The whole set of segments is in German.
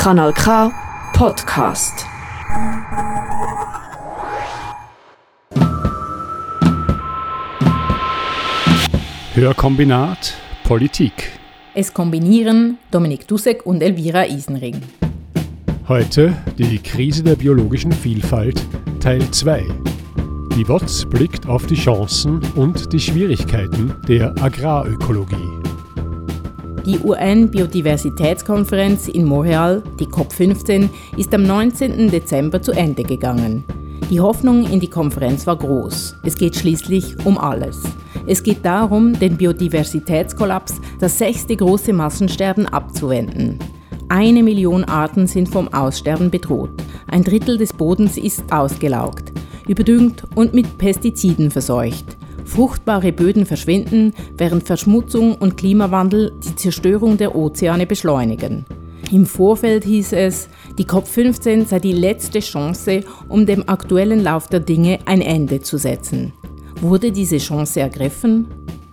Kanal K Podcast. Hörkombinat Politik. Es kombinieren Dominik Dussek und Elvira Isenring. Heute die Krise der biologischen Vielfalt Teil 2. Die WOTS blickt auf die Chancen und die Schwierigkeiten der Agrarökologie. Die UN-Biodiversitätskonferenz in Montreal, die COP15, ist am 19. Dezember zu Ende gegangen. Die Hoffnung in die Konferenz war groß. Es geht schließlich um alles. Es geht darum, den Biodiversitätskollaps, das sechste große Massensterben, abzuwenden. Eine Million Arten sind vom Aussterben bedroht. Ein Drittel des Bodens ist ausgelaugt, überdüngt und mit Pestiziden verseucht. Fruchtbare Böden verschwinden, während Verschmutzung und Klimawandel die Zerstörung der Ozeane beschleunigen. Im Vorfeld hieß es, die COP15 sei die letzte Chance, um dem aktuellen Lauf der Dinge ein Ende zu setzen. Wurde diese Chance ergriffen?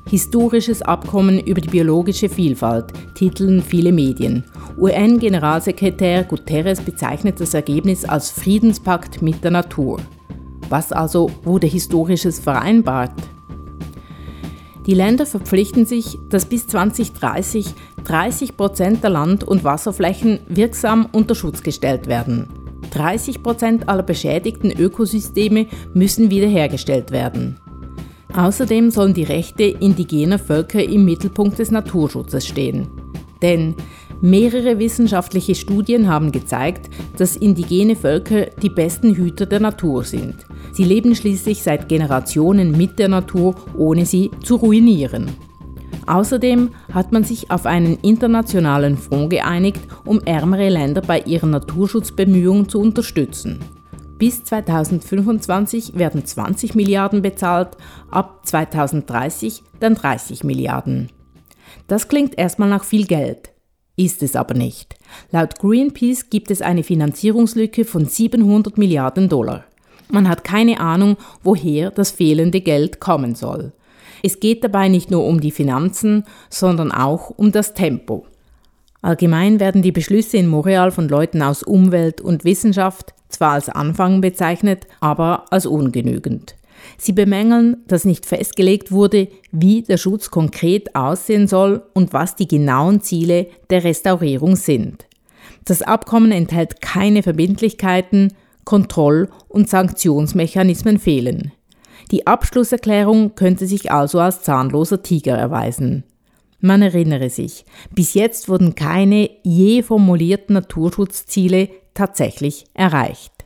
Historisches Abkommen über die biologische Vielfalt, titeln viele Medien. UN-Generalsekretär Guterres bezeichnet das Ergebnis als Friedenspakt mit der Natur. Was also wurde Historisches vereinbart? Die Länder verpflichten sich, dass bis 2030 30 Prozent der Land- und Wasserflächen wirksam unter Schutz gestellt werden. 30 Prozent aller beschädigten Ökosysteme müssen wiederhergestellt werden. Außerdem sollen die Rechte indigener Völker im Mittelpunkt des Naturschutzes stehen. Denn mehrere wissenschaftliche Studien haben gezeigt, dass indigene Völker die besten Hüter der Natur sind. Sie leben schließlich seit Generationen mit der Natur, ohne sie zu ruinieren. Außerdem hat man sich auf einen internationalen Fonds geeinigt, um ärmere Länder bei ihren Naturschutzbemühungen zu unterstützen. Bis 2025 werden 20 Milliarden bezahlt, ab 2030 dann 30 Milliarden. Das klingt erstmal nach viel Geld, ist es aber nicht. Laut Greenpeace gibt es eine Finanzierungslücke von 700 Milliarden Dollar. Man hat keine Ahnung, woher das fehlende Geld kommen soll. Es geht dabei nicht nur um die Finanzen, sondern auch um das Tempo. Allgemein werden die Beschlüsse in Montreal von Leuten aus Umwelt und Wissenschaft zwar als Anfang bezeichnet, aber als ungenügend. Sie bemängeln, dass nicht festgelegt wurde, wie der Schutz konkret aussehen soll und was die genauen Ziele der Restaurierung sind. Das Abkommen enthält keine Verbindlichkeiten, Kontroll- und Sanktionsmechanismen fehlen. Die Abschlusserklärung könnte sich also als zahnloser Tiger erweisen. Man erinnere sich, bis jetzt wurden keine je formulierten Naturschutzziele tatsächlich erreicht.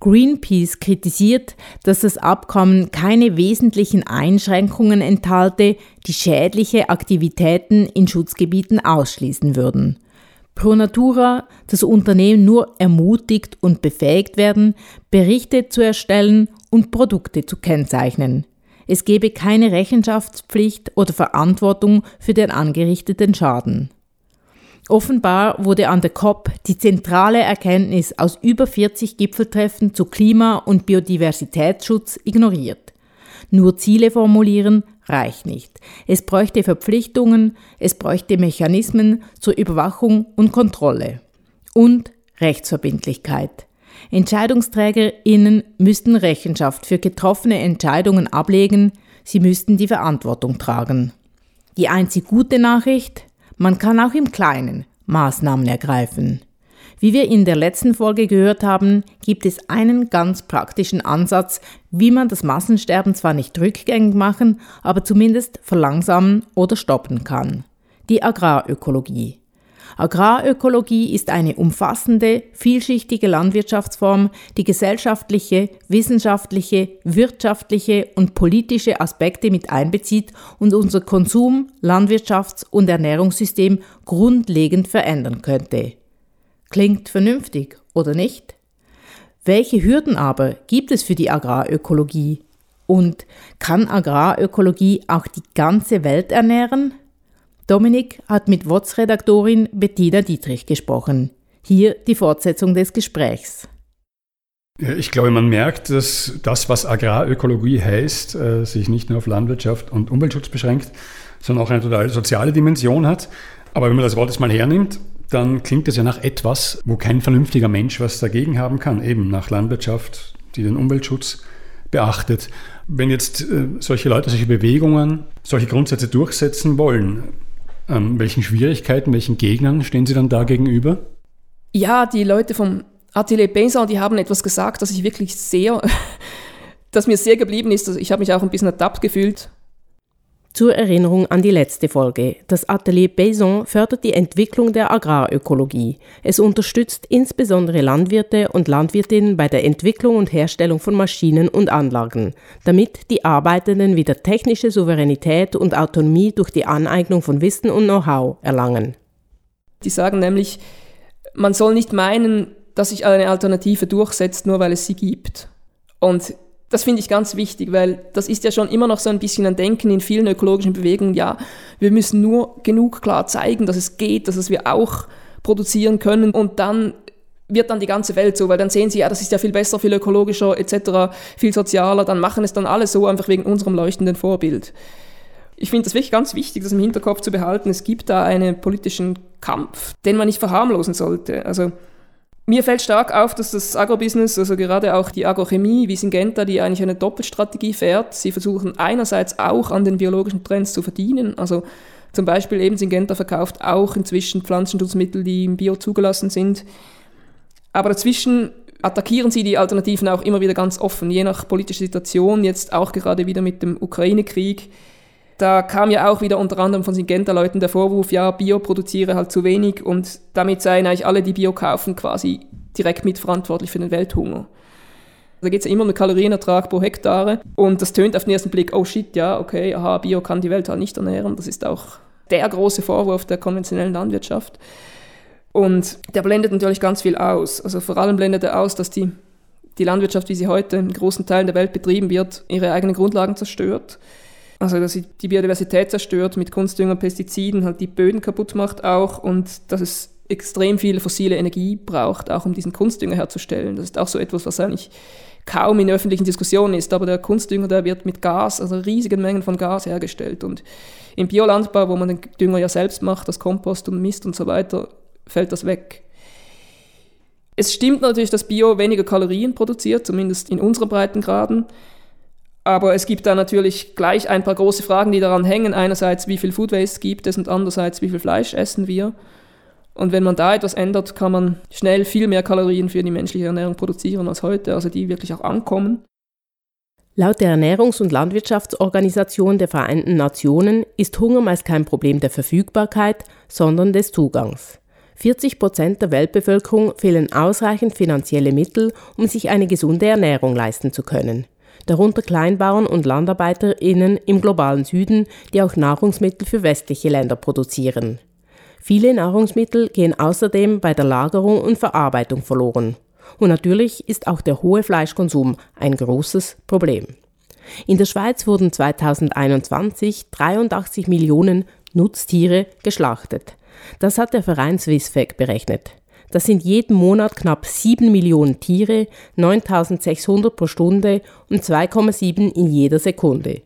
Greenpeace kritisiert, dass das Abkommen keine wesentlichen Einschränkungen enthalte, die schädliche Aktivitäten in Schutzgebieten ausschließen würden. Pro Natura das Unternehmen nur ermutigt und befähigt werden, Berichte zu erstellen und Produkte zu kennzeichnen. Es gebe keine Rechenschaftspflicht oder Verantwortung für den angerichteten Schaden. Offenbar wurde an der COP die zentrale Erkenntnis aus über 40 Gipfeltreffen zu Klima- und Biodiversitätsschutz ignoriert. Nur Ziele formulieren reicht nicht. Es bräuchte Verpflichtungen, es bräuchte Mechanismen zur Überwachung und Kontrolle. Und Rechtsverbindlichkeit. EntscheidungsträgerInnen müssten Rechenschaft für getroffene Entscheidungen ablegen, sie müssten die Verantwortung tragen. Die einzig gute Nachricht, man kann auch im Kleinen Maßnahmen ergreifen. Wie wir in der letzten Folge gehört haben, gibt es einen ganz praktischen Ansatz, wie man das Massensterben zwar nicht rückgängig machen, aber zumindest verlangsamen oder stoppen kann. Die Agrarökologie. Agrarökologie ist eine umfassende, vielschichtige Landwirtschaftsform, die gesellschaftliche, wissenschaftliche, wirtschaftliche und politische Aspekte mit einbezieht und unser Konsum-, Landwirtschafts- und Ernährungssystem grundlegend verändern könnte. Klingt vernünftig, oder nicht? Welche Hürden aber gibt es für die Agrarökologie? Und kann Agrarökologie auch die ganze Welt ernähren? Dominik hat mit WOTS-Redaktorin Bettina Dietrich gesprochen. Hier die Fortsetzung des Gesprächs. Ich glaube, man merkt, dass das, was Agrarökologie heißt, äh, sich nicht nur auf Landwirtschaft und Umweltschutz beschränkt, sondern auch eine total soziale Dimension hat. Aber wenn man das Wort jetzt mal hernimmt, dann klingt es ja nach etwas, wo kein vernünftiger Mensch was dagegen haben kann, eben nach Landwirtschaft, die den Umweltschutz beachtet. Wenn jetzt äh, solche Leute, solche Bewegungen, solche Grundsätze durchsetzen wollen, ähm, welchen Schwierigkeiten, welchen Gegnern stehen sie dann da gegenüber? Ja, die Leute vom Atelier Paysan, die haben etwas gesagt, das ich wirklich sehr, das mir sehr geblieben ist. Also ich habe mich auch ein bisschen ertappt gefühlt. Zur Erinnerung an die letzte Folge. Das Atelier Paysan fördert die Entwicklung der Agrarökologie. Es unterstützt insbesondere Landwirte und Landwirtinnen bei der Entwicklung und Herstellung von Maschinen und Anlagen, damit die Arbeitenden wieder technische Souveränität und Autonomie durch die Aneignung von Wissen und Know-how erlangen. Die sagen nämlich, man soll nicht meinen, dass sich eine Alternative durchsetzt, nur weil es sie gibt. Und das finde ich ganz wichtig, weil das ist ja schon immer noch so ein bisschen ein Denken in vielen ökologischen Bewegungen. Ja, wir müssen nur genug klar zeigen, dass es geht, dass es wir auch produzieren können und dann wird dann die ganze Welt so, weil dann sehen sie, ja, das ist ja viel besser, viel ökologischer etc., viel sozialer, dann machen es dann alle so, einfach wegen unserem leuchtenden Vorbild. Ich finde das wirklich ganz wichtig, das im Hinterkopf zu behalten. Es gibt da einen politischen Kampf, den man nicht verharmlosen sollte. Also mir fällt stark auf, dass das Agrobusiness, also gerade auch die Agrochemie wie Syngenta, die eigentlich eine Doppelstrategie fährt. Sie versuchen einerseits auch an den biologischen Trends zu verdienen. Also zum Beispiel eben Syngenta verkauft auch inzwischen Pflanzenschutzmittel, die im Bio zugelassen sind. Aber dazwischen attackieren sie die Alternativen auch immer wieder ganz offen, je nach politischer Situation, jetzt auch gerade wieder mit dem Ukraine-Krieg da kam ja auch wieder unter anderem von Syngenta-Leuten der Vorwurf, ja, Bio produziere halt zu wenig und damit seien eigentlich alle, die Bio kaufen, quasi direkt mitverantwortlich für den Welthunger. Da geht es ja immer um den Kalorienertrag pro Hektare und das tönt auf den ersten Blick, oh shit, ja, okay, aha, Bio kann die Welt halt nicht ernähren. Das ist auch der große Vorwurf der konventionellen Landwirtschaft. Und der blendet natürlich ganz viel aus. Also vor allem blendet er aus, dass die, die Landwirtschaft, wie sie heute in großen Teilen der Welt betrieben wird, ihre eigenen Grundlagen zerstört also dass sie die Biodiversität zerstört mit Kunstdünger, Pestiziden, halt die Böden kaputt macht auch und dass es extrem viel fossile Energie braucht, auch um diesen Kunstdünger herzustellen. Das ist auch so etwas, was eigentlich kaum in öffentlichen Diskussionen ist, aber der Kunstdünger, der wird mit Gas, also riesigen Mengen von Gas hergestellt und im Biolandbau, wo man den Dünger ja selbst macht, das Kompost und Mist und so weiter, fällt das weg. Es stimmt natürlich, dass Bio weniger Kalorien produziert, zumindest in unseren Breitengraden. Aber es gibt da natürlich gleich ein paar große Fragen, die daran hängen. Einerseits, wie viel Food Waste gibt es und andererseits, wie viel Fleisch essen wir. Und wenn man da etwas ändert, kann man schnell viel mehr Kalorien für die menschliche Ernährung produzieren als heute, also die wirklich auch ankommen. Laut der Ernährungs- und Landwirtschaftsorganisation der Vereinten Nationen ist Hunger meist kein Problem der Verfügbarkeit, sondern des Zugangs. 40 Prozent der Weltbevölkerung fehlen ausreichend finanzielle Mittel, um sich eine gesunde Ernährung leisten zu können darunter Kleinbauern und LandarbeiterInnen im globalen Süden, die auch Nahrungsmittel für westliche Länder produzieren. Viele Nahrungsmittel gehen außerdem bei der Lagerung und Verarbeitung verloren. Und natürlich ist auch der hohe Fleischkonsum ein großes Problem. In der Schweiz wurden 2021 83 Millionen Nutztiere geschlachtet. Das hat der Verein Swissfec berechnet. Das sind jeden Monat knapp 7 Millionen Tiere, 9600 pro Stunde und 2,7 in jeder Sekunde.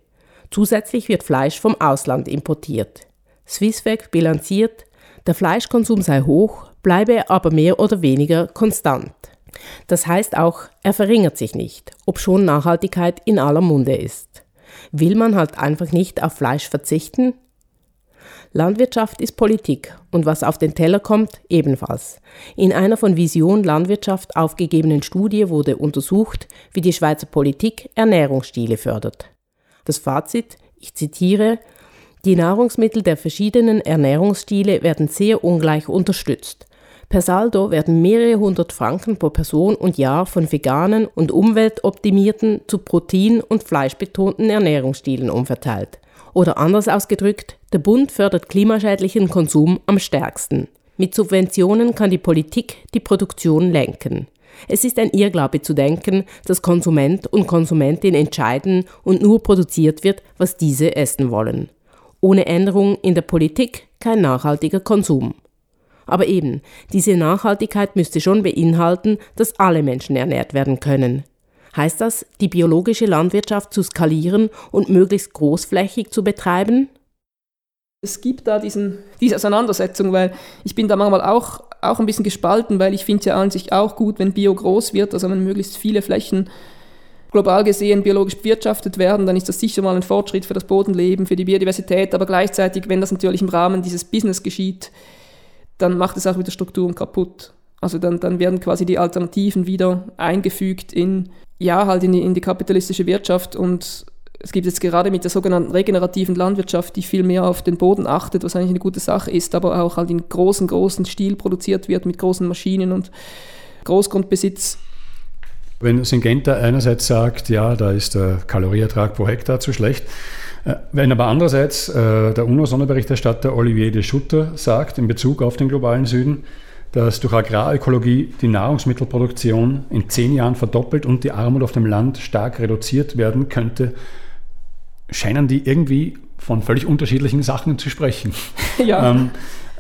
Zusätzlich wird Fleisch vom Ausland importiert. Swissweg bilanziert, der Fleischkonsum sei hoch, bleibe aber mehr oder weniger konstant. Das heißt auch, er verringert sich nicht, obschon Nachhaltigkeit in aller Munde ist. Will man halt einfach nicht auf Fleisch verzichten? Landwirtschaft ist Politik und was auf den Teller kommt, ebenfalls. In einer von Vision Landwirtschaft aufgegebenen Studie wurde untersucht, wie die Schweizer Politik Ernährungsstile fördert. Das Fazit, ich zitiere, die Nahrungsmittel der verschiedenen Ernährungsstile werden sehr ungleich unterstützt. Per Saldo werden mehrere hundert Franken pro Person und Jahr von veganen und umweltoptimierten zu protein- und fleischbetonten Ernährungsstilen umverteilt. Oder anders ausgedrückt, der Bund fördert klimaschädlichen Konsum am stärksten. Mit Subventionen kann die Politik die Produktion lenken. Es ist ein Irrglaube zu denken, dass Konsument und Konsumentin entscheiden und nur produziert wird, was diese essen wollen. Ohne Änderung in der Politik kein nachhaltiger Konsum. Aber eben, diese Nachhaltigkeit müsste schon beinhalten, dass alle Menschen ernährt werden können. Heißt das, die biologische Landwirtschaft zu skalieren und möglichst großflächig zu betreiben? Es gibt da diesen, diese Auseinandersetzung, weil ich bin da manchmal auch, auch ein bisschen gespalten, weil ich finde es ja an sich auch gut, wenn Bio groß wird, also wenn möglichst viele Flächen global gesehen biologisch bewirtschaftet werden, dann ist das sicher mal ein Fortschritt für das Bodenleben, für die Biodiversität, aber gleichzeitig, wenn das natürlich im Rahmen dieses Business geschieht, dann macht es auch wieder Strukturen kaputt. Also dann, dann werden quasi die Alternativen wieder eingefügt in, ja, halt in die, in die kapitalistische Wirtschaft und es gibt jetzt gerade mit der sogenannten regenerativen Landwirtschaft, die viel mehr auf den Boden achtet, was eigentlich eine gute Sache ist, aber auch halt in großen, großen Stil produziert wird mit großen Maschinen und Großgrundbesitz. Wenn Syngenta einerseits sagt, ja, da ist der Kalorieertrag pro Hektar zu schlecht, äh, wenn aber andererseits äh, der UNO-Sonderberichterstatter Olivier de Schutter sagt, in Bezug auf den globalen Süden, dass durch Agrarökologie die Nahrungsmittelproduktion in zehn Jahren verdoppelt und die Armut auf dem Land stark reduziert werden könnte, scheinen die irgendwie von völlig unterschiedlichen Sachen zu sprechen. Ja. Ähm,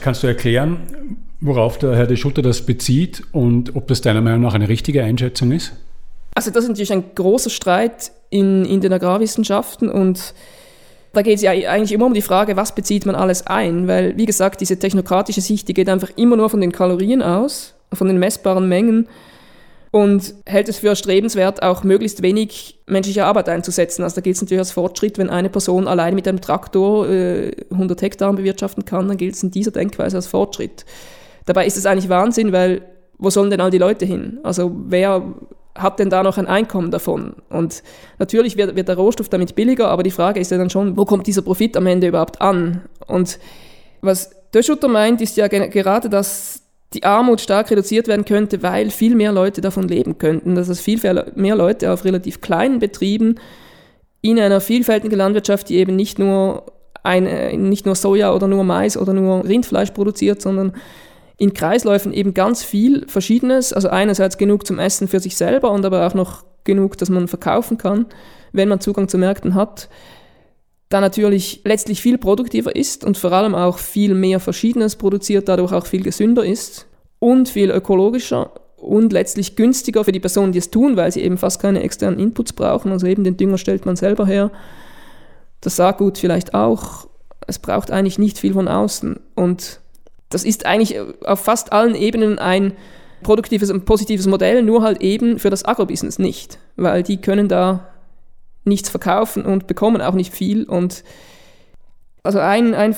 kannst du erklären, worauf der Herr de Schutter das bezieht und ob das deiner Meinung nach eine richtige Einschätzung ist? Also das ist natürlich ein großer Streit in, in den Agrarwissenschaften und da geht es ja eigentlich immer um die Frage, was bezieht man alles ein, weil, wie gesagt, diese technokratische Sicht, die geht einfach immer nur von den Kalorien aus, von den messbaren Mengen und hält es für erstrebenswert, auch möglichst wenig menschliche Arbeit einzusetzen. Also da gilt es natürlich als Fortschritt, wenn eine Person allein mit einem Traktor äh, 100 Hektar bewirtschaften kann, dann gilt es in dieser Denkweise als Fortschritt. Dabei ist es eigentlich Wahnsinn, weil wo sollen denn all die Leute hin? Also wer hat denn da noch ein Einkommen davon? Und natürlich wird, wird der Rohstoff damit billiger, aber die Frage ist ja dann schon, wo kommt dieser Profit am Ende überhaupt an? Und was Döschutter meint, ist ja gerade, dass die Armut stark reduziert werden könnte, weil viel mehr Leute davon leben könnten, dass es viel mehr Leute auf relativ kleinen Betrieben in einer vielfältigen Landwirtschaft, die eben nicht nur, eine, nicht nur Soja oder nur Mais oder nur Rindfleisch produziert, sondern in Kreisläufen eben ganz viel Verschiedenes. Also einerseits genug zum Essen für sich selber und aber auch noch genug, dass man verkaufen kann, wenn man Zugang zu Märkten hat. Da natürlich letztlich viel produktiver ist und vor allem auch viel mehr Verschiedenes produziert, dadurch auch viel gesünder ist und viel ökologischer und letztlich günstiger für die Personen, die es tun, weil sie eben fast keine externen Inputs brauchen. Also eben den Dünger stellt man selber her. Das Saatgut vielleicht auch. Es braucht eigentlich nicht viel von außen. Und das ist eigentlich auf fast allen Ebenen ein produktives und positives Modell, nur halt eben für das Agrobusiness nicht, weil die können da nichts verkaufen und bekommen auch nicht viel. Und also ein, ein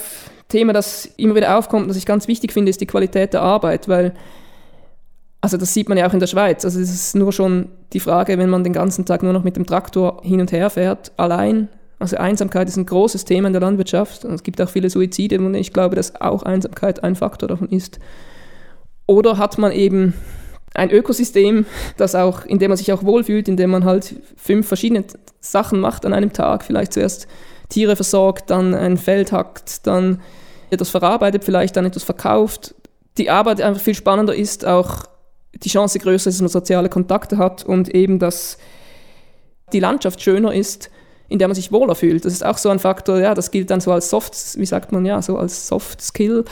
Thema, das immer wieder aufkommt, das ich ganz wichtig finde, ist die Qualität der Arbeit, weil also das sieht man ja auch in der Schweiz. Also es ist nur schon die Frage, wenn man den ganzen Tag nur noch mit dem Traktor hin und her fährt, allein also Einsamkeit ist ein großes Thema in der Landwirtschaft. Und es gibt auch viele Suizide und ich glaube, dass auch Einsamkeit ein Faktor davon ist. Oder hat man eben ein Ökosystem, das auch, in dem man sich auch wohlfühlt, in dem man halt fünf verschiedene Sachen macht an einem Tag. Vielleicht zuerst Tiere versorgt, dann ein Feld hackt, dann etwas verarbeitet, vielleicht dann etwas verkauft. Die Arbeit einfach viel spannender ist, auch die Chance größer ist, dass man soziale Kontakte hat und eben, dass die Landschaft schöner ist in der man sich wohler fühlt. Das ist auch so ein Faktor, ja, das gilt dann so als Soft, wie sagt man, ja, so als Soft Skill,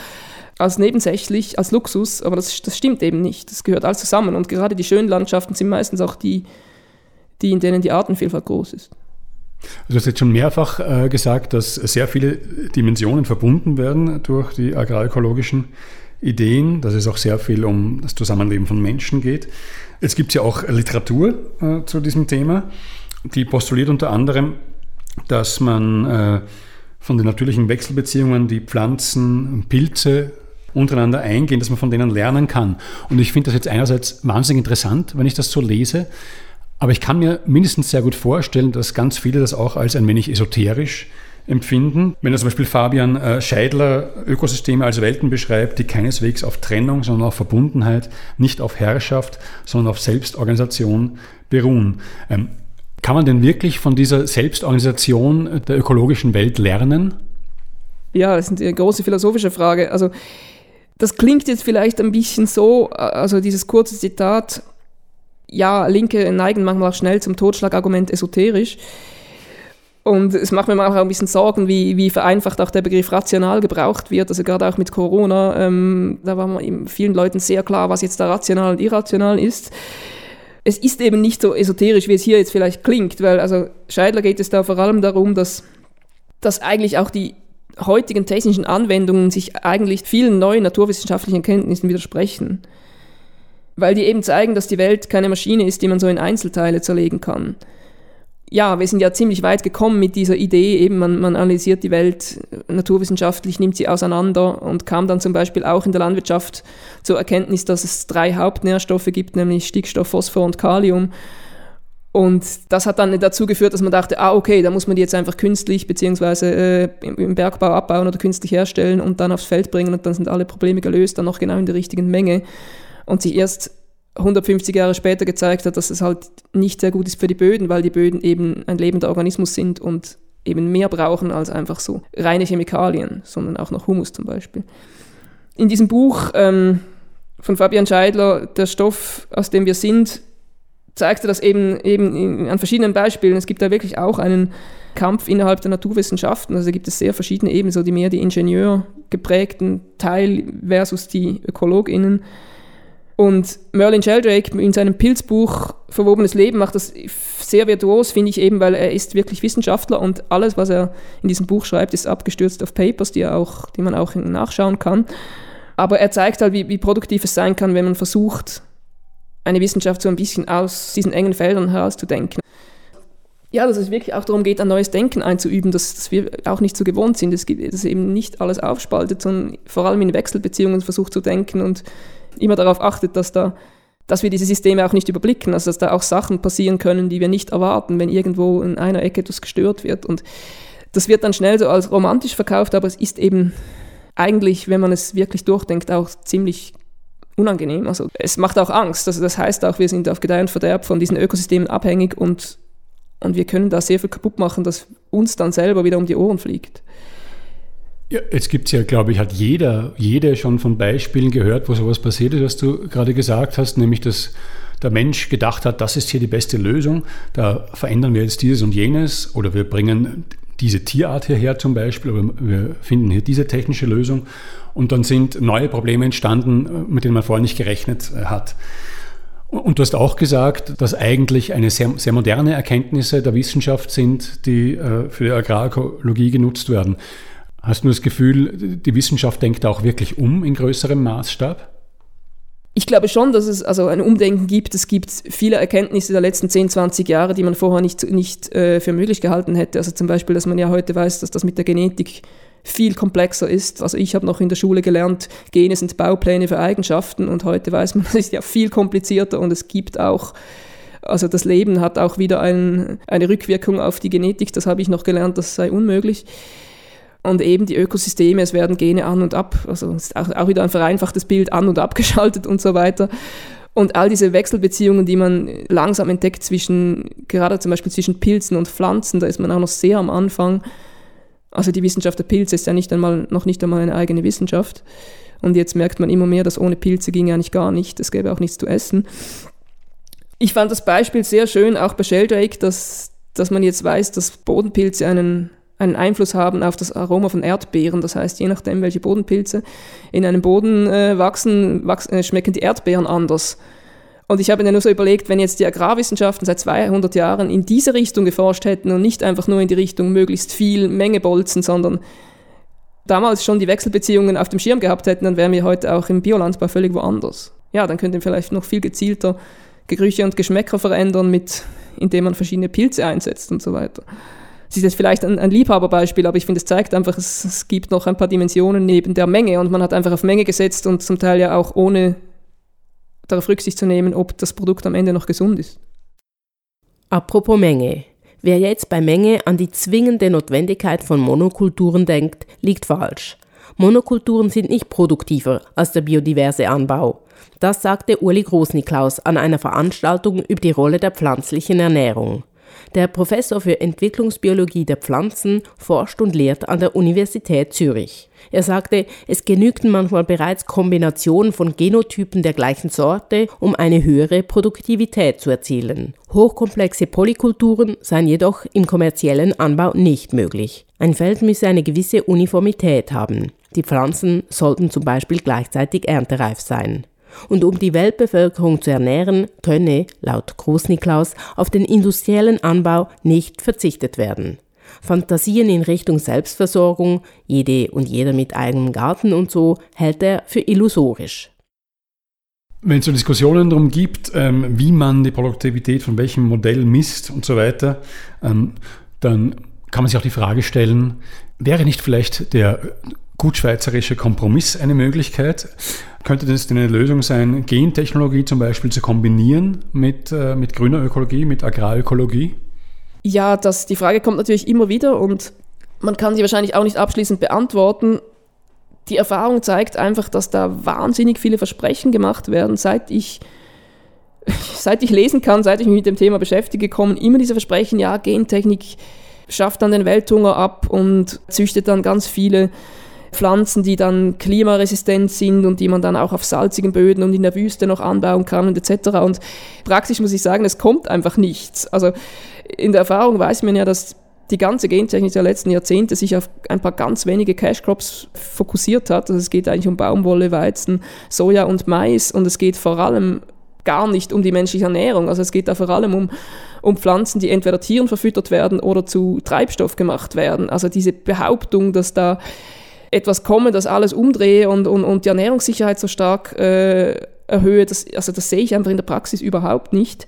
als nebensächlich, als Luxus, aber das, das stimmt eben nicht. Das gehört alles zusammen und gerade die schönen Landschaften sind meistens auch die, die in denen die Artenvielfalt groß ist. Du hast jetzt schon mehrfach äh, gesagt, dass sehr viele Dimensionen verbunden werden durch die agrarökologischen Ideen, dass es auch sehr viel um das Zusammenleben von Menschen geht. Jetzt gibt es ja auch Literatur äh, zu diesem Thema die postuliert unter anderem, dass man äh, von den natürlichen Wechselbeziehungen, die Pflanzen, Pilze untereinander eingehen, dass man von denen lernen kann. Und ich finde das jetzt einerseits wahnsinnig interessant, wenn ich das so lese, aber ich kann mir mindestens sehr gut vorstellen, dass ganz viele das auch als ein wenig esoterisch empfinden. Wenn er zum Beispiel Fabian äh, Scheidler Ökosysteme als Welten beschreibt, die keineswegs auf Trennung, sondern auf Verbundenheit, nicht auf Herrschaft, sondern auf Selbstorganisation beruhen. Kann man denn wirklich von dieser Selbstorganisation der ökologischen Welt lernen? Ja, das ist eine große philosophische Frage. Also das klingt jetzt vielleicht ein bisschen so, also dieses kurze Zitat, ja, Linke neigen manchmal auch schnell zum Totschlagargument esoterisch. Und es macht mir auch ein bisschen Sorgen, wie, wie vereinfacht auch der Begriff rational gebraucht wird. Also gerade auch mit Corona, ähm, da war man vielen Leuten sehr klar, was jetzt da rational und irrational ist es ist eben nicht so esoterisch, wie es hier jetzt vielleicht klingt, weil also Scheidler geht es da vor allem darum, dass, dass eigentlich auch die heutigen technischen Anwendungen sich eigentlich vielen neuen naturwissenschaftlichen Erkenntnissen widersprechen. Weil die eben zeigen, dass die Welt keine Maschine ist, die man so in Einzelteile zerlegen kann. Ja, wir sind ja ziemlich weit gekommen mit dieser Idee, eben man, man analysiert die Welt naturwissenschaftlich, nimmt sie auseinander und kam dann zum Beispiel auch in der Landwirtschaft zur Erkenntnis, dass es drei Hauptnährstoffe gibt, nämlich Stickstoff, Phosphor und Kalium und das hat dann dazu geführt, dass man dachte, ah, okay, da muss man die jetzt einfach künstlich beziehungsweise äh, im Bergbau abbauen oder künstlich herstellen und dann aufs Feld bringen und dann sind alle Probleme gelöst, dann noch genau in der richtigen Menge. Und sich erst 150 Jahre später gezeigt hat, dass es halt nicht sehr gut ist für die Böden, weil die Böden eben ein lebender Organismus sind und eben mehr brauchen als einfach so reine Chemikalien, sondern auch noch Humus zum Beispiel. In diesem Buch ähm, von Fabian Scheidler, Der Stoff, aus dem wir sind, zeigte das eben, eben an verschiedenen Beispielen. Es gibt da wirklich auch einen Kampf innerhalb der Naturwissenschaften. Also gibt es sehr verschiedene Ebenen, so die mehr die Ingenieur geprägten Teil versus die ÖkologInnen. Und Merlin Sheldrake in seinem Pilzbuch Verwobenes Leben macht das sehr virtuos, finde ich eben, weil er ist wirklich Wissenschaftler und alles, was er in diesem Buch schreibt, ist abgestürzt auf Papers, die, er auch, die man auch nachschauen kann. Aber er zeigt halt, wie, wie produktiv es sein kann, wenn man versucht, eine Wissenschaft so ein bisschen aus diesen engen Feldern herauszudenken. Ja, dass es wirklich auch darum geht, ein neues Denken einzuüben, dass, dass wir auch nicht so gewohnt sind, dass, dass eben nicht alles aufspaltet, sondern vor allem in Wechselbeziehungen versucht zu denken und immer darauf achtet, dass, da, dass wir diese Systeme auch nicht überblicken, also dass da auch Sachen passieren können, die wir nicht erwarten, wenn irgendwo in einer Ecke etwas gestört wird. Und das wird dann schnell so als romantisch verkauft, aber es ist eben eigentlich, wenn man es wirklich durchdenkt, auch ziemlich unangenehm. Also es macht auch Angst. Also das heißt auch, wir sind auf Gedeih und Verderb von diesen Ökosystemen abhängig und, und wir können da sehr viel kaputt machen, dass uns dann selber wieder um die Ohren fliegt. Ja, jetzt gibt es ja, glaube ich, hat jeder, jede schon von Beispielen gehört, wo sowas passiert ist, was du gerade gesagt hast, nämlich dass der Mensch gedacht hat, das ist hier die beste Lösung, da verändern wir jetzt dieses und jenes oder wir bringen diese Tierart hierher zum Beispiel, aber wir finden hier diese technische Lösung und dann sind neue Probleme entstanden, mit denen man vorher nicht gerechnet äh, hat. Und du hast auch gesagt, dass eigentlich eine sehr, sehr moderne Erkenntnisse der Wissenschaft sind, die äh, für die Agrarökologie genutzt werden. Hast du das Gefühl, die Wissenschaft denkt auch wirklich um in größerem Maßstab? Ich glaube schon, dass es also ein Umdenken gibt. Es gibt viele Erkenntnisse der letzten 10, 20 Jahre, die man vorher nicht, nicht äh, für möglich gehalten hätte. Also zum Beispiel, dass man ja heute weiß, dass das mit der Genetik viel komplexer ist. Also ich habe noch in der Schule gelernt, Gene sind Baupläne für Eigenschaften und heute weiß man, das ist ja viel komplizierter und es gibt auch also das Leben hat auch wieder ein, eine Rückwirkung auf die Genetik, das habe ich noch gelernt, das sei unmöglich. Und eben die Ökosysteme, es werden Gene an und ab, also ist auch, auch wieder ein vereinfachtes Bild, an und abgeschaltet und so weiter. Und all diese Wechselbeziehungen, die man langsam entdeckt zwischen, gerade zum Beispiel zwischen Pilzen und Pflanzen, da ist man auch noch sehr am Anfang. Also die Wissenschaft der Pilze ist ja nicht einmal, noch nicht einmal eine eigene Wissenschaft. Und jetzt merkt man immer mehr, dass ohne Pilze ging eigentlich gar nicht. Es gäbe auch nichts zu essen. Ich fand das Beispiel sehr schön, auch bei Sheldrake, dass, dass man jetzt weiß, dass Bodenpilze einen, einen Einfluss haben auf das Aroma von Erdbeeren. Das heißt, je nachdem, welche Bodenpilze in einem Boden äh, wachsen, wachsen äh, schmecken die Erdbeeren anders. Und ich habe mir nur so überlegt, wenn jetzt die Agrarwissenschaften seit 200 Jahren in diese Richtung geforscht hätten und nicht einfach nur in die Richtung möglichst viel Menge bolzen, sondern damals schon die Wechselbeziehungen auf dem Schirm gehabt hätten, dann wären wir heute auch im Biolandbau völlig woanders. Ja, dann könnte man vielleicht noch viel gezielter Gerüche und Geschmäcker verändern, mit, indem man verschiedene Pilze einsetzt und so weiter. Das ist jetzt vielleicht ein, ein Liebhaberbeispiel, aber ich finde, es zeigt einfach, es, es gibt noch ein paar Dimensionen neben der Menge und man hat einfach auf Menge gesetzt und zum Teil ja auch ohne darauf Rücksicht zu nehmen, ob das Produkt am Ende noch gesund ist. Apropos Menge. Wer jetzt bei Menge an die zwingende Notwendigkeit von Monokulturen denkt, liegt falsch. Monokulturen sind nicht produktiver als der biodiverse Anbau. Das sagte Uli Großniklaus an einer Veranstaltung über die Rolle der pflanzlichen Ernährung. Der Professor für Entwicklungsbiologie der Pflanzen forscht und lehrt an der Universität Zürich. Er sagte, es genügten manchmal bereits Kombinationen von Genotypen der gleichen Sorte, um eine höhere Produktivität zu erzielen. Hochkomplexe Polykulturen seien jedoch im kommerziellen Anbau nicht möglich. Ein Feld müsse eine gewisse Uniformität haben. Die Pflanzen sollten zum Beispiel gleichzeitig erntereif sein. Und um die Weltbevölkerung zu ernähren, könne, laut Großniklaus, auf den industriellen Anbau nicht verzichtet werden. Fantasien in Richtung Selbstversorgung, jede und jeder mit eigenem Garten und so, hält er für illusorisch. Wenn es so Diskussionen darum gibt, ähm, wie man die Produktivität von welchem Modell misst und so weiter, ähm, dann kann man sich auch die Frage stellen, wäre nicht vielleicht der gutschweizerische Kompromiss eine Möglichkeit? Könnte das denn eine Lösung sein, Gentechnologie zum Beispiel zu kombinieren mit, äh, mit grüner Ökologie, mit Agrarökologie? Ja, das, die Frage kommt natürlich immer wieder und man kann sie wahrscheinlich auch nicht abschließend beantworten. Die Erfahrung zeigt einfach, dass da wahnsinnig viele Versprechen gemacht werden, seit ich seit ich lesen kann, seit ich mich mit dem Thema beschäftige, kommen immer diese Versprechen, ja, Gentechnik schafft dann den Welthunger ab und züchtet dann ganz viele Pflanzen, die dann klimaresistent sind und die man dann auch auf salzigen Böden und in der Wüste noch anbauen kann und etc. Und praktisch muss ich sagen, es kommt einfach nichts. Also in der Erfahrung weiß man ja, dass die ganze Gentechnik der letzten Jahrzehnte sich auf ein paar ganz wenige Cash Crops fokussiert hat. Also es geht eigentlich um Baumwolle, Weizen, Soja und Mais und es geht vor allem gar nicht um die menschliche Ernährung. Also es geht da vor allem um, um Pflanzen, die entweder Tieren verfüttert werden oder zu Treibstoff gemacht werden. Also diese Behauptung, dass da etwas komme, das alles umdrehe und, und, und die Ernährungssicherheit so stark äh, erhöhe, das, also das sehe ich einfach in der Praxis überhaupt nicht.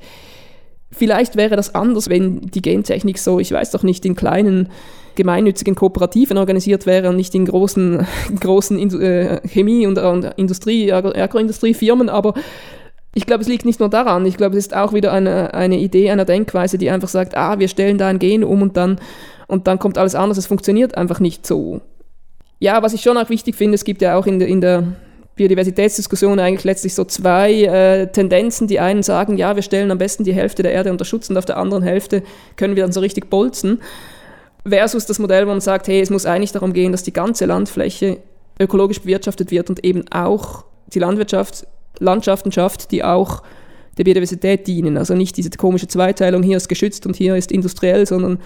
Vielleicht wäre das anders, wenn die Gentechnik so, ich weiß doch nicht, in kleinen gemeinnützigen Kooperativen organisiert wäre und nicht in großen, großen äh, Chemie- und, und Industrie, Agroindustriefirmen, aber ich glaube, es liegt nicht nur daran, ich glaube, es ist auch wieder eine, eine Idee einer Denkweise, die einfach sagt, ah, wir stellen da ein Gen um und dann, und dann kommt alles anders, es funktioniert einfach nicht so. Ja, was ich schon auch wichtig finde, es gibt ja auch in der, in der Biodiversitätsdiskussion eigentlich letztlich so zwei äh, Tendenzen. Die einen sagen, ja, wir stellen am besten die Hälfte der Erde unter Schutz und auf der anderen Hälfte können wir dann so richtig bolzen. Versus das Modell, wo man sagt, hey, es muss eigentlich darum gehen, dass die ganze Landfläche ökologisch bewirtschaftet wird und eben auch die Landwirtschaft Landschaften schafft, die auch der Biodiversität dienen. Also nicht diese komische Zweiteilung, hier ist geschützt und hier ist industriell, sondern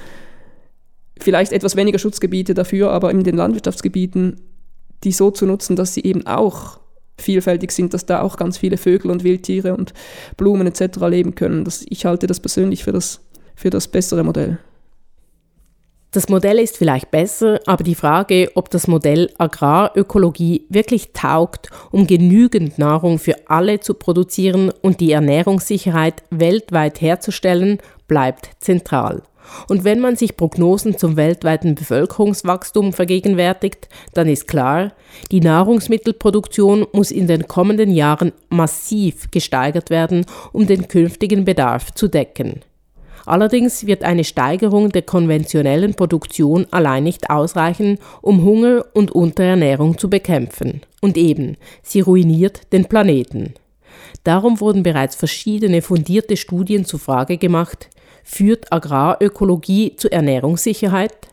vielleicht etwas weniger Schutzgebiete dafür, aber in den Landwirtschaftsgebieten die so zu nutzen, dass sie eben auch vielfältig sind, dass da auch ganz viele Vögel und Wildtiere und Blumen etc. leben können. Das, ich halte das persönlich für das, für das bessere Modell. Das Modell ist vielleicht besser, aber die Frage, ob das Modell Agrarökologie wirklich taugt, um genügend Nahrung für alle zu produzieren und die Ernährungssicherheit weltweit herzustellen, bleibt zentral. Und wenn man sich Prognosen zum weltweiten Bevölkerungswachstum vergegenwärtigt, dann ist klar, die Nahrungsmittelproduktion muss in den kommenden Jahren massiv gesteigert werden, um den künftigen Bedarf zu decken. Allerdings wird eine Steigerung der konventionellen Produktion allein nicht ausreichen, um Hunger und Unterernährung zu bekämpfen. Und eben, sie ruiniert den Planeten. Darum wurden bereits verschiedene fundierte Studien zur Frage gemacht, Führt Agrarökologie zu Ernährungssicherheit?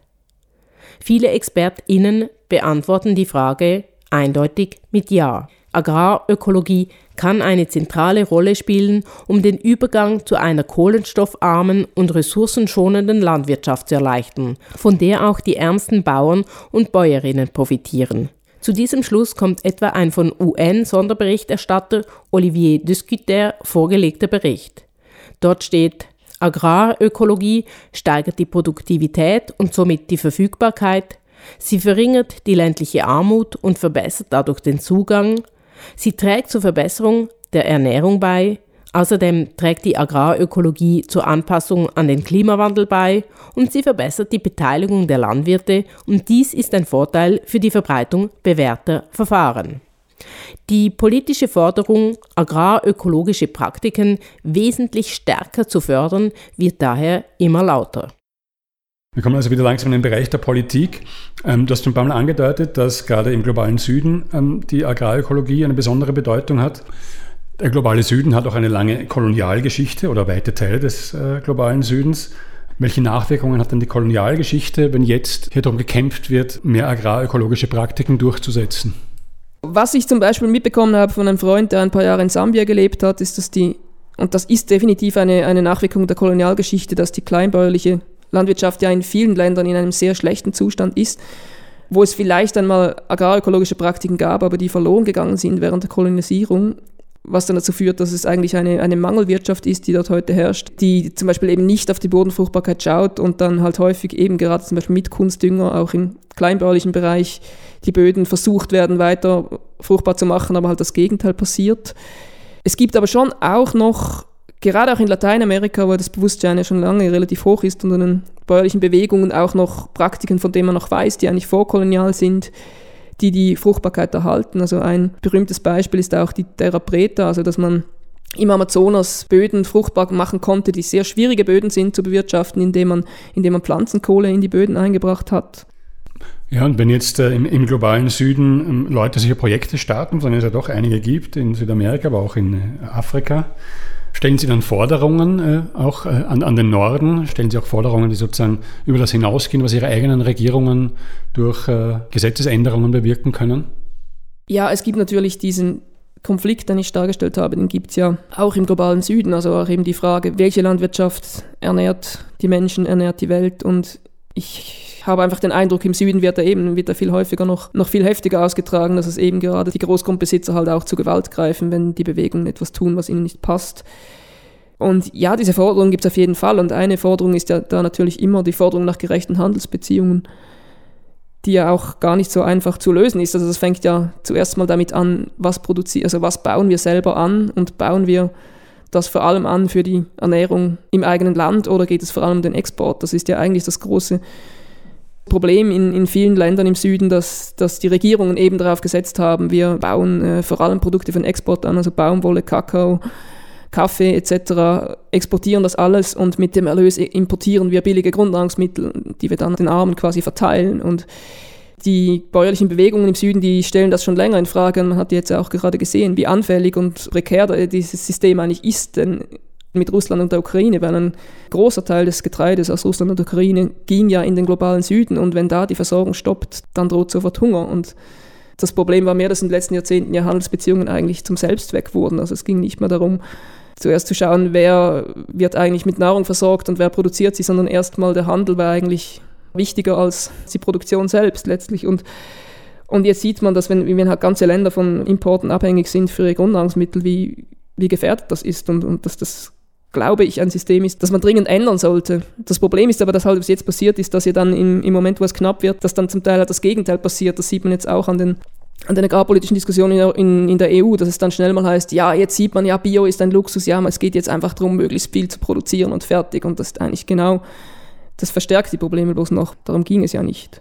Viele ExpertInnen beantworten die Frage eindeutig mit Ja. Agrarökologie kann eine zentrale Rolle spielen, um den Übergang zu einer kohlenstoffarmen und ressourcenschonenden Landwirtschaft zu erleichtern, von der auch die ärmsten Bauern und Bäuerinnen profitieren. Zu diesem Schluss kommt etwa ein von UN-Sonderberichterstatter Olivier Descuter vorgelegter Bericht. Dort steht, Agrarökologie steigert die Produktivität und somit die Verfügbarkeit, sie verringert die ländliche Armut und verbessert dadurch den Zugang, sie trägt zur Verbesserung der Ernährung bei, außerdem trägt die Agrarökologie zur Anpassung an den Klimawandel bei und sie verbessert die Beteiligung der Landwirte und dies ist ein Vorteil für die Verbreitung bewährter Verfahren. Die politische Forderung, agrarökologische Praktiken wesentlich stärker zu fördern, wird daher immer lauter. Wir kommen also wieder langsam in den Bereich der Politik. Ähm, du hast schon ein paar Mal angedeutet, dass gerade im globalen Süden ähm, die Agrarökologie eine besondere Bedeutung hat. Der globale Süden hat auch eine lange Kolonialgeschichte oder weite Teile des äh, globalen Südens. Welche Nachwirkungen hat denn die Kolonialgeschichte, wenn jetzt hier darum gekämpft wird, mehr agrarökologische Praktiken durchzusetzen? Was ich zum Beispiel mitbekommen habe von einem Freund, der ein paar Jahre in Sambia gelebt hat, ist, dass die, und das ist definitiv eine, eine Nachwirkung der Kolonialgeschichte, dass die kleinbäuerliche Landwirtschaft ja in vielen Ländern in einem sehr schlechten Zustand ist, wo es vielleicht einmal agrarökologische Praktiken gab, aber die verloren gegangen sind während der Kolonisierung. Was dann dazu führt, dass es eigentlich eine, eine Mangelwirtschaft ist, die dort heute herrscht, die zum Beispiel eben nicht auf die Bodenfruchtbarkeit schaut und dann halt häufig eben gerade zum Beispiel mit Kunstdünger auch im kleinbaulichen Bereich die Böden versucht werden, weiter fruchtbar zu machen, aber halt das Gegenteil passiert. Es gibt aber schon auch noch, gerade auch in Lateinamerika, wo das Bewusstsein ja schon lange relativ hoch ist unter den bäuerlichen Bewegungen, auch noch Praktiken, von denen man noch weiß, die eigentlich vorkolonial sind, die die Fruchtbarkeit erhalten. Also ein berühmtes Beispiel ist auch die Terra Preta, also dass man im Amazonas Böden fruchtbar machen konnte, die sehr schwierige Böden sind zu bewirtschaften, indem man, indem man Pflanzenkohle in die Böden eingebracht hat. Ja, und wenn jetzt äh, im, im, globalen Süden ähm, Leute solche Projekte starten, von denen es ja doch einige gibt, in Südamerika, aber auch in äh, Afrika, stellen Sie dann Forderungen äh, auch äh, an, an, den Norden? Stellen Sie auch Forderungen, die sozusagen über das hinausgehen, was Ihre eigenen Regierungen durch äh, Gesetzesänderungen bewirken können? Ja, es gibt natürlich diesen Konflikt, den ich dargestellt habe, den gibt es ja auch im globalen Süden. Also auch eben die Frage, welche Landwirtschaft ernährt die Menschen, ernährt die Welt. Und ich habe einfach den Eindruck, im Süden wird da eben wird viel häufiger noch, noch viel heftiger ausgetragen, dass es eben gerade die Großgrundbesitzer halt auch zu Gewalt greifen, wenn die Bewegungen etwas tun, was ihnen nicht passt. Und ja, diese Forderung gibt es auf jeden Fall. Und eine Forderung ist ja da natürlich immer die Forderung nach gerechten Handelsbeziehungen, die ja auch gar nicht so einfach zu lösen ist. Also das fängt ja zuerst mal damit an, was produzieren, also was bauen wir selber an und bauen wir das vor allem an für die Ernährung im eigenen Land oder geht es vor allem um den Export? Das ist ja eigentlich das große Problem in, in vielen Ländern im Süden, dass, dass die Regierungen eben darauf gesetzt haben, wir bauen äh, vor allem Produkte für den Export an, also Baumwolle, Kakao, Kaffee etc., exportieren das alles und mit dem Erlös importieren wir billige Grundnahrungsmittel, die wir dann den Armen quasi verteilen. Und die bäuerlichen Bewegungen im Süden, die stellen das schon länger in Frage. Man hat jetzt auch gerade gesehen, wie anfällig und prekär dieses System eigentlich ist. Denn mit Russland und der Ukraine, weil ein großer Teil des Getreides aus Russland und der Ukraine ging ja in den globalen Süden und wenn da die Versorgung stoppt, dann droht sofort Hunger und das Problem war mehr, dass in den letzten Jahrzehnten ja Handelsbeziehungen eigentlich zum Selbstzweck wurden. Also es ging nicht mehr darum, zuerst zu schauen, wer wird eigentlich mit Nahrung versorgt und wer produziert sie, sondern erstmal der Handel war eigentlich wichtiger als die Produktion selbst letztlich. Und, und jetzt sieht man, dass wenn, wenn halt ganze Länder von Importen abhängig sind für ihre Grundnahrungsmittel, wie, wie gefährdet das ist und, und dass das glaube ich, ein System ist, das man dringend ändern sollte. Das Problem ist aber, dass halt was jetzt passiert ist, dass ja dann im, im Moment, wo es knapp wird, dass dann zum Teil halt das Gegenteil passiert. Das sieht man jetzt auch an den an den agrarpolitischen Diskussionen in, in, der EU, dass es dann schnell mal heißt, ja, jetzt sieht man ja, Bio ist ein Luxus, ja, es geht jetzt einfach darum, möglichst viel zu produzieren und fertig. Und das ist eigentlich genau, das verstärkt die Probleme bloß noch. Darum ging es ja nicht.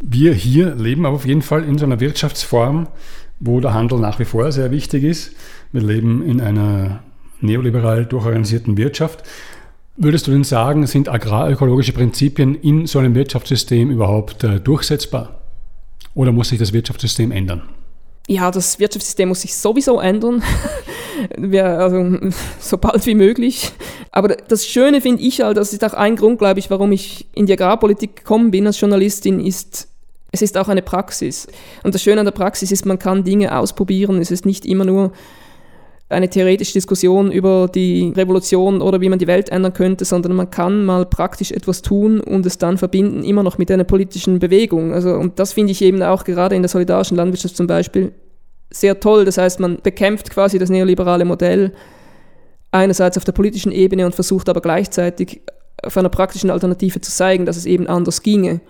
Wir hier leben aber auf jeden Fall in so einer Wirtschaftsform, wo der Handel nach wie vor sehr wichtig ist. Wir leben in einer neoliberal durchorganisierten Wirtschaft. Würdest du denn sagen, sind agrarökologische Prinzipien in so einem Wirtschaftssystem überhaupt äh, durchsetzbar? Oder muss sich das Wirtschaftssystem ändern? Ja, das Wirtschaftssystem muss sich sowieso ändern. also, so bald wie möglich. Aber das Schöne finde ich halt, das ist auch ein Grund, glaube ich, warum ich in die Agrarpolitik gekommen bin als Journalistin, ist, es ist auch eine Praxis. Und das Schöne an der Praxis ist, man kann Dinge ausprobieren. Es ist nicht immer nur eine theoretische Diskussion über die Revolution oder wie man die Welt ändern könnte, sondern man kann mal praktisch etwas tun und es dann verbinden, immer noch mit einer politischen Bewegung. Also, und das finde ich eben auch gerade in der solidarischen Landwirtschaft zum Beispiel sehr toll. Das heißt, man bekämpft quasi das neoliberale Modell einerseits auf der politischen Ebene und versucht aber gleichzeitig auf einer praktischen Alternative zu zeigen, dass es eben anders ginge.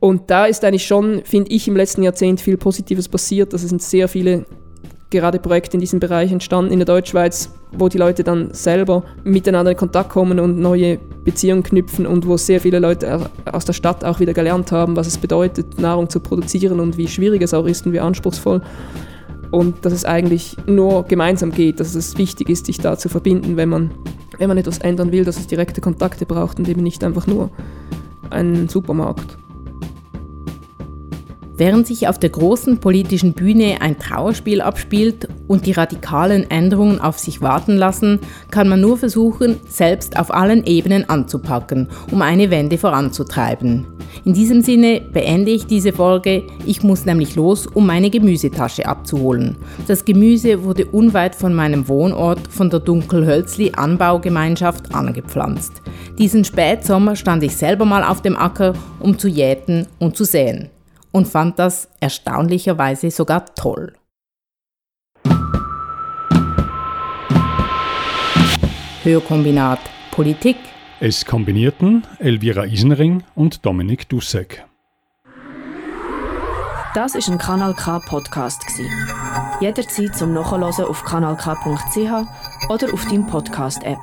Und da ist eigentlich schon, finde ich, im letzten Jahrzehnt viel Positives passiert. Das sind sehr viele gerade Projekte in diesem Bereich entstanden in der Deutschschweiz, wo die Leute dann selber miteinander in Kontakt kommen und neue Beziehungen knüpfen und wo sehr viele Leute aus der Stadt auch wieder gelernt haben, was es bedeutet, Nahrung zu produzieren und wie schwierig es auch ist und wie anspruchsvoll. Und dass es eigentlich nur gemeinsam geht, dass es wichtig ist, sich da zu verbinden, wenn man, wenn man etwas ändern will, dass es direkte Kontakte braucht und eben nicht einfach nur einen Supermarkt. Während sich auf der großen politischen Bühne ein Trauerspiel abspielt und die radikalen Änderungen auf sich warten lassen, kann man nur versuchen, selbst auf allen Ebenen anzupacken, um eine Wende voranzutreiben. In diesem Sinne beende ich diese Folge. Ich muss nämlich los, um meine Gemüsetasche abzuholen. Das Gemüse wurde unweit von meinem Wohnort von der Dunkelhölzli Anbaugemeinschaft angepflanzt. Diesen Spätsommer stand ich selber mal auf dem Acker, um zu jäten und zu säen und fand das erstaunlicherweise sogar toll. Hörkombinat Politik. Es kombinierten Elvira Isenring und Dominik Dussek. Das ist ein Kanal K Podcast Jederzeit zum Nachhören auf kanalk.ch oder auf deinem Podcast App.